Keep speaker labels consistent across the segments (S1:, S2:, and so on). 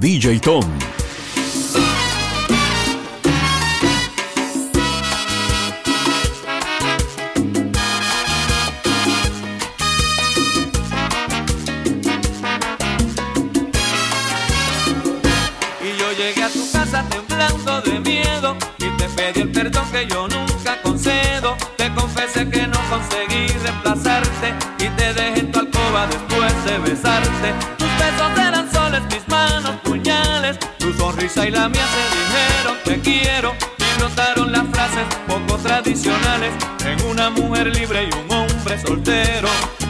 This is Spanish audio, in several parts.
S1: DJ Tom.
S2: Y yo llegué a tu casa temblando de miedo y te pedí el perdón que yo nunca concedo. Te confesé que no conseguí reemplazarte y te dejé en tu alcoba después de besarte. La mía se dijeron te quiero y brotaron las frases poco tradicionales en una mujer libre y un hombre soltero.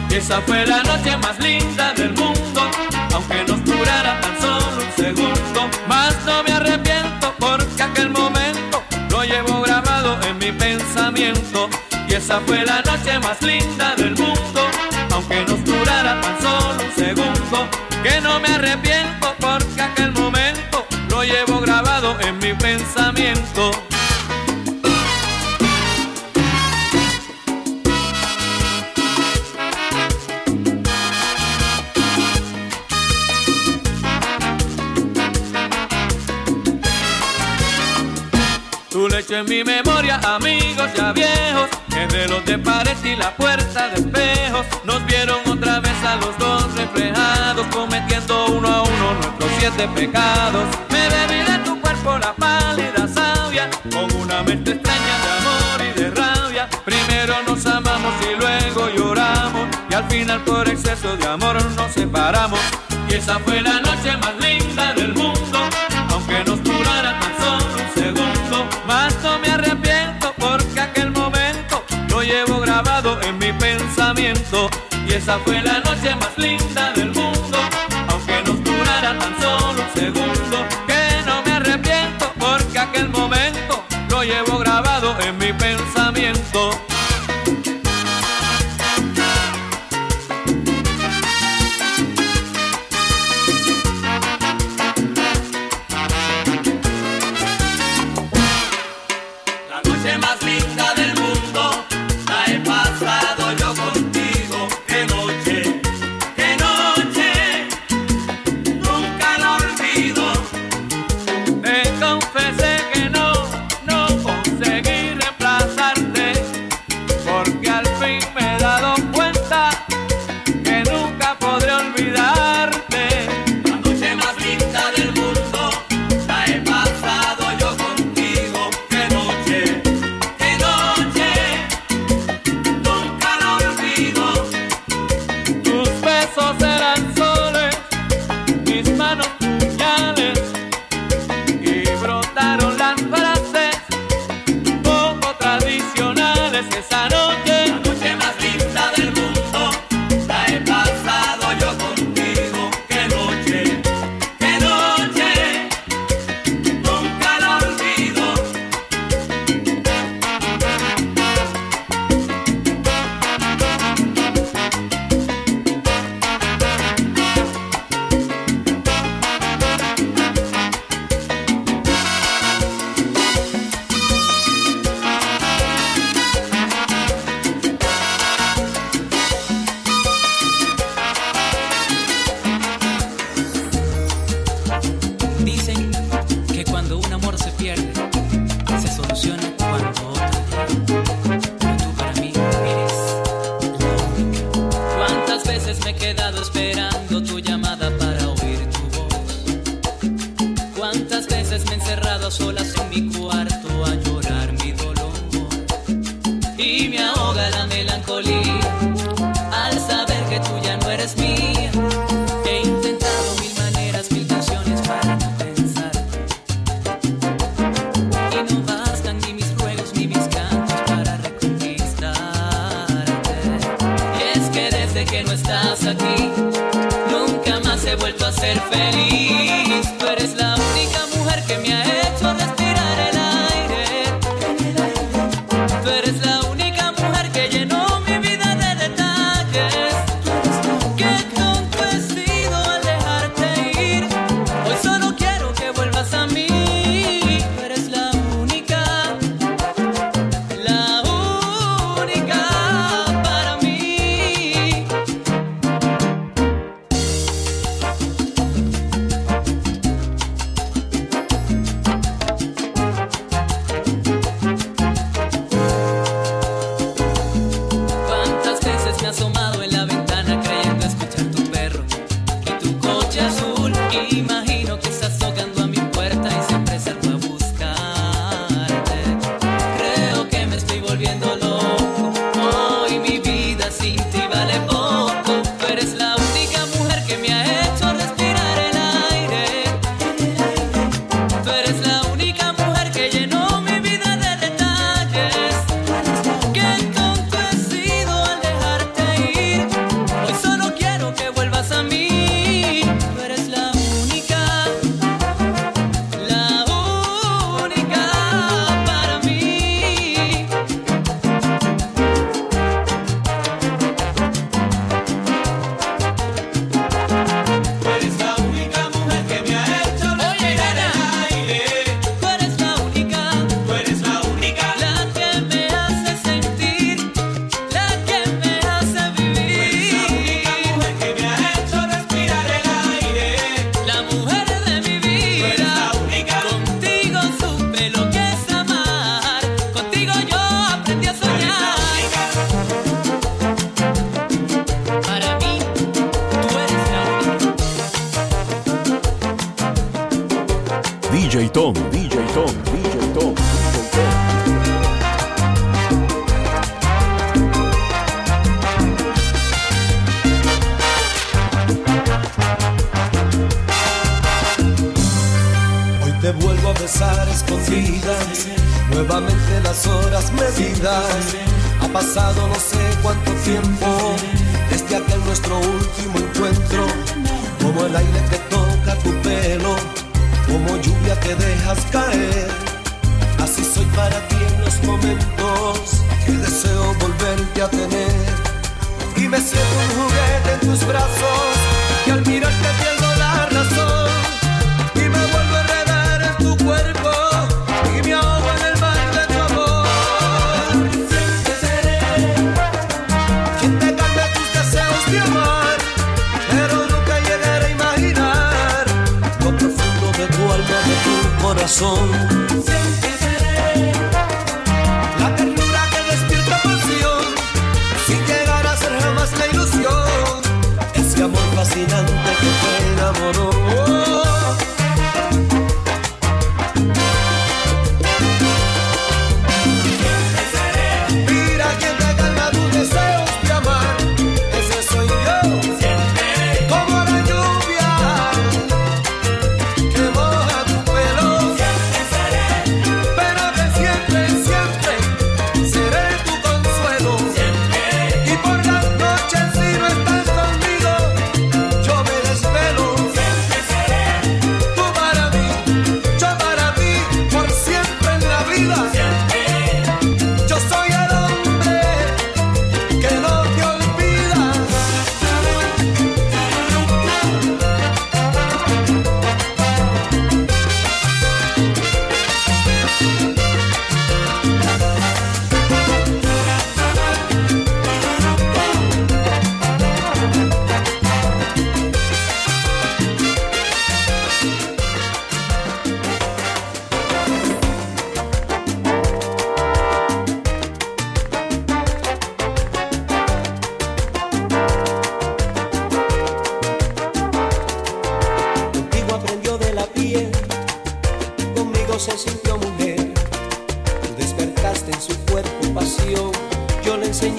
S2: Esa fue la noche más linda del mundo, aunque nos durara tan solo un segundo. Más no me arrepiento porque aquel momento lo llevo grabado en mi pensamiento. Y esa fue la noche más linda del mundo, aunque nos durara tan solo un segundo. Que no me arrepiento pensamiento. Tu lecho en mi memoria, amigos ya viejos, entre los de pared y la puerta de espejos, nos vieron otra vez a los dos reflejados, cometiendo uno a uno nuestros siete pecados. Me bebí de cuerpo la pálida savia, con una mente extraña de amor y de rabia. Primero nos amamos y luego lloramos, y al final por exceso de amor nos separamos. Y esa fue la noche más linda del mundo, aunque nos durara tan solo un segundo. Más no me arrepiento porque aquel momento lo llevo grabado en mi pensamiento. Y esa fue la noche más linda
S3: Vuelvo a besar escondidas, nuevamente las horas medidas. Ha pasado no sé cuánto tiempo desde aquel nuestro último encuentro. Como el aire que toca tu pelo, como lluvia que dejas caer. Así soy para ti en los momentos que deseo volverte a tener. Y me siento un juguete en tus brazos, que al mirarte pierdo la razón. 痛。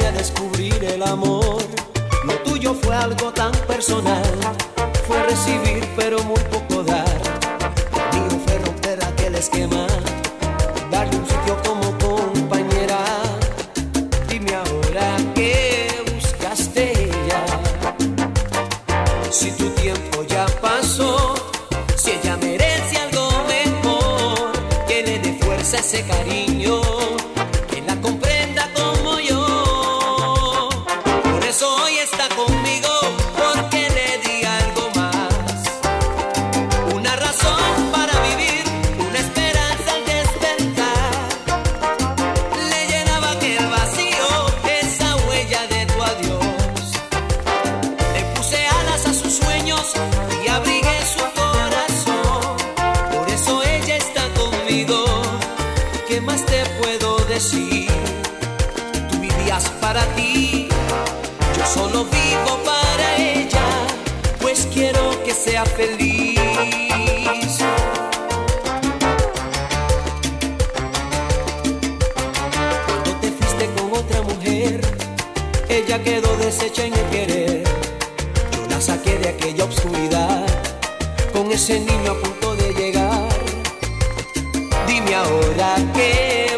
S3: a descubrir el amor. Lo tuyo fue algo tan personal, fue recibir pero muy poco dar. Lo mío fue romper aquel esquema, darle un sitio como compañera. Dime ahora qué buscaste ella.
S4: Si tu tiempo ya pasó, si ella merece algo mejor, tiene de fuerza ese cariño. ella quedó deshecha en el querer. Yo la saqué de aquella oscuridad, con ese niño a punto de llegar. Dime ahora qué.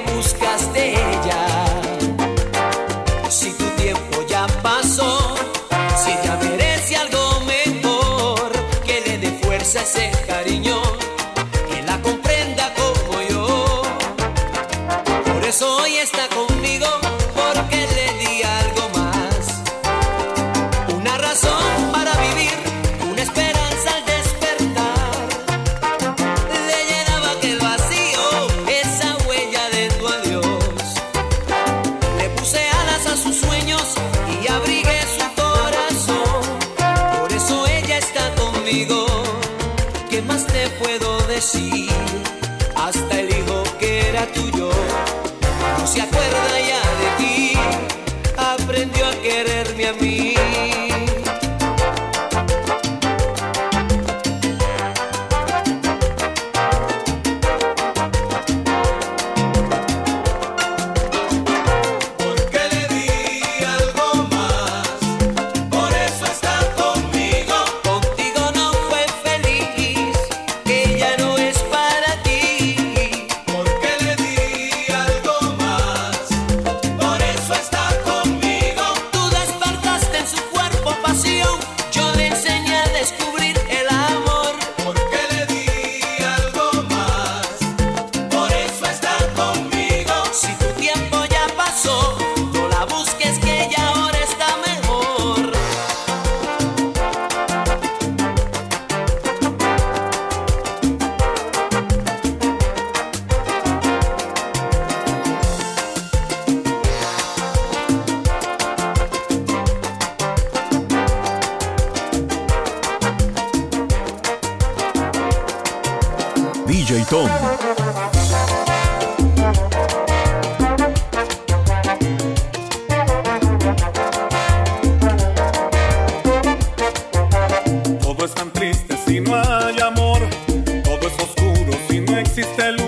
S5: sister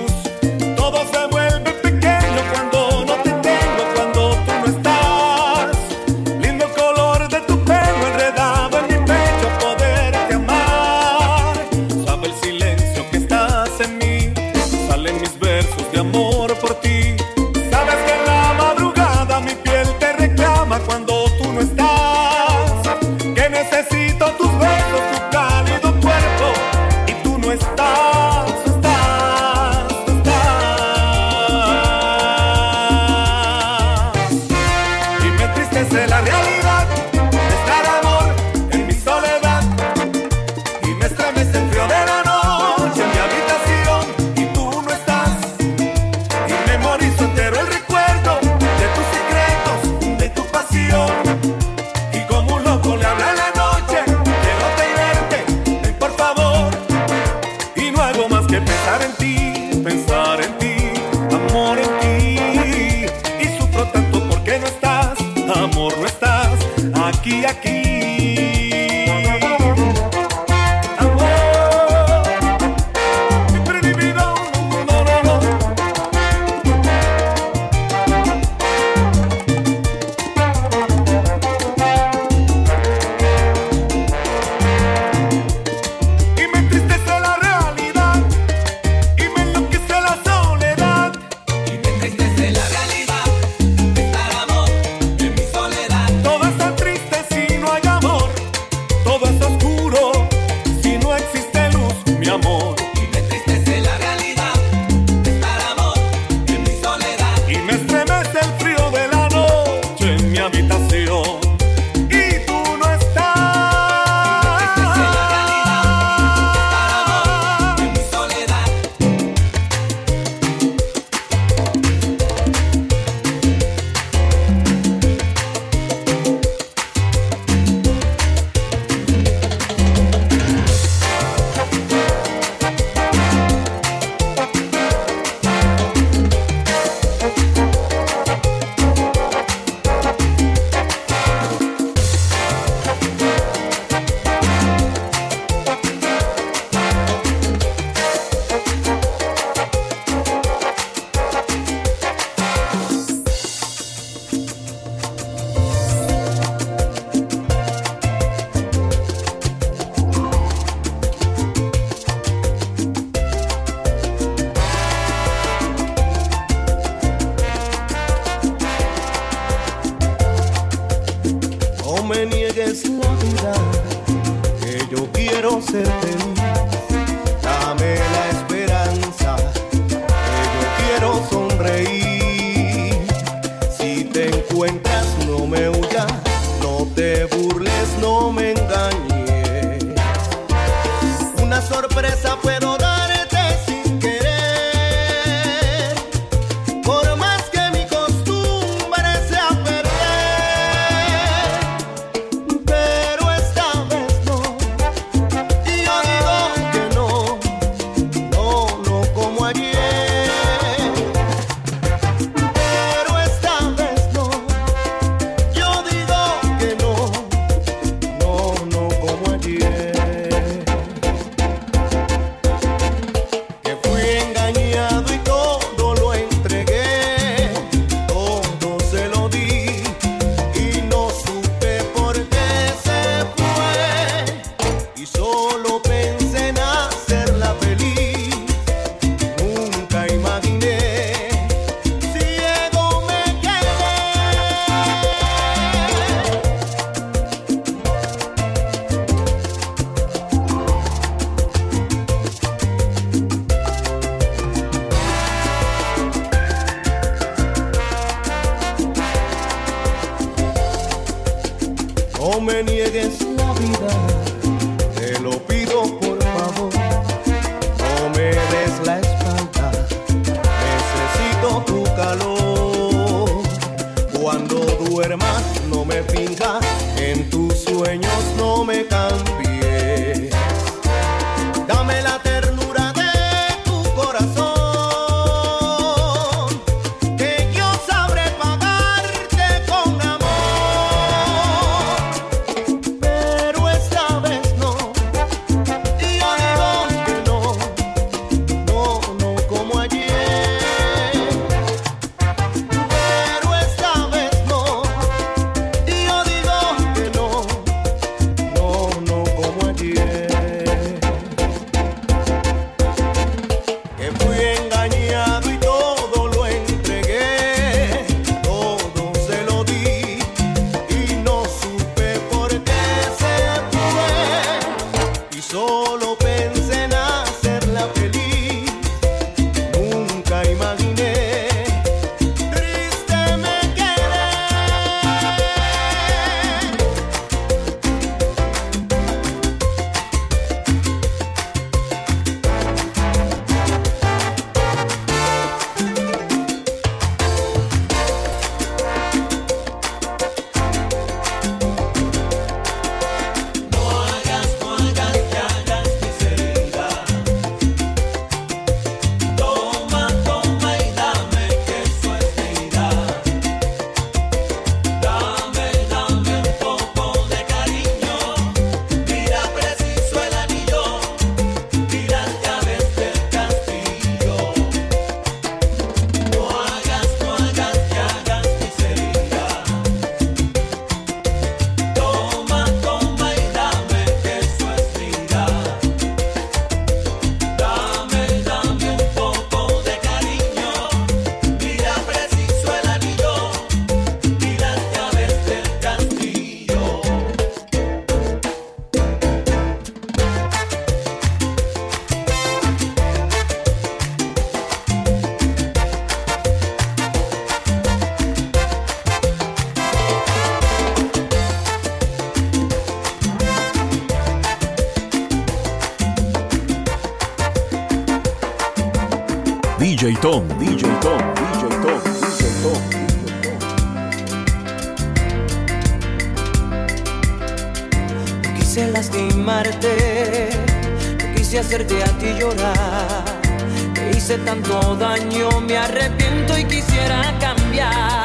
S5: hizo daño, me arrepiento y quisiera cambiar.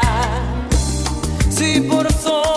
S5: Si por solo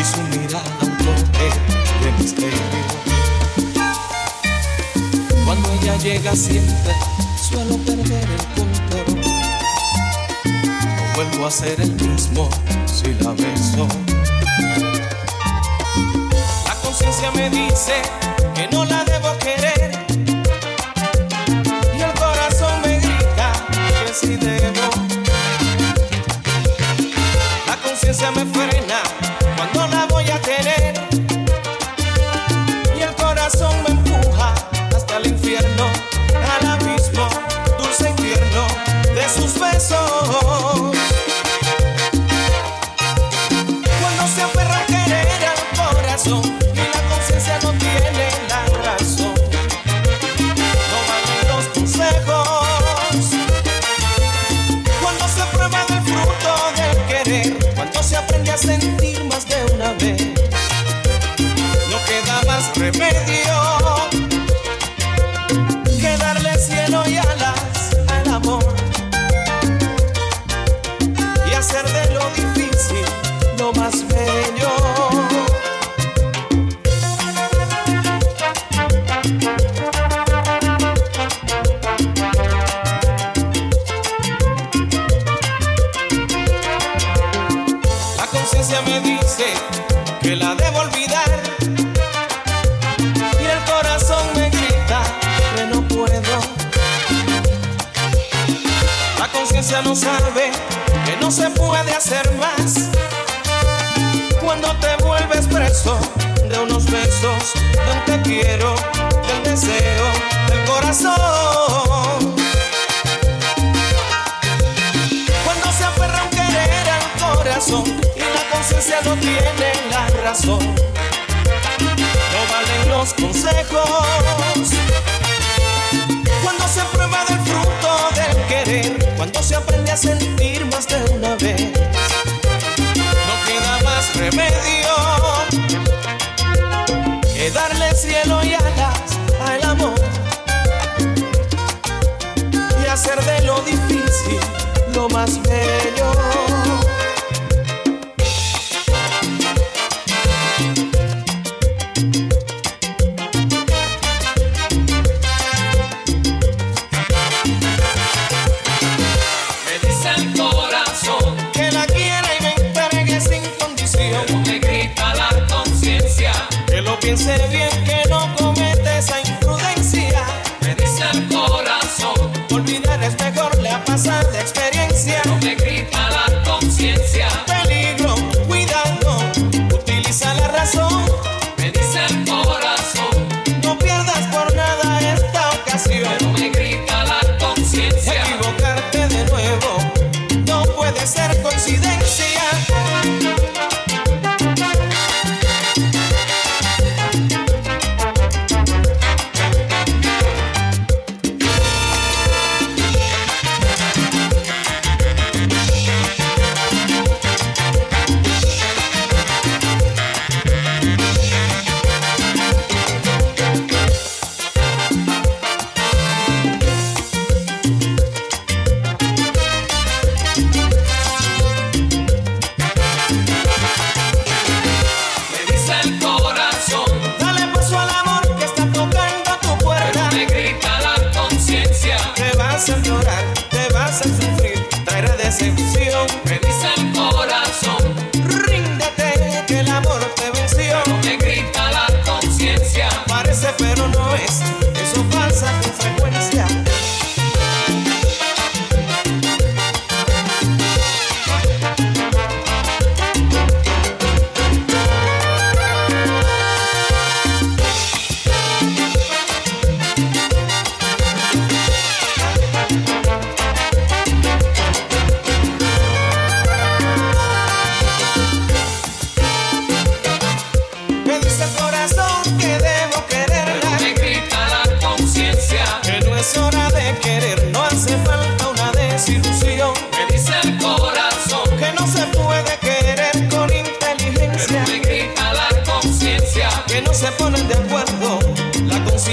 S6: y
S7: su mirada un toque de misterio. Cuando ella llega siempre suelo perder el control. No vuelvo a ser el mismo si la beso. La conciencia me dice que no ser de no tienen la razón. No valen los consejos. Cuando se prueba del fruto del querer, cuando se aprende a sentir más de una vez, no queda más remedio que darle cielo y alas al amor y hacer de lo difícil lo más bello.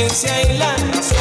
S7: ciencia y la.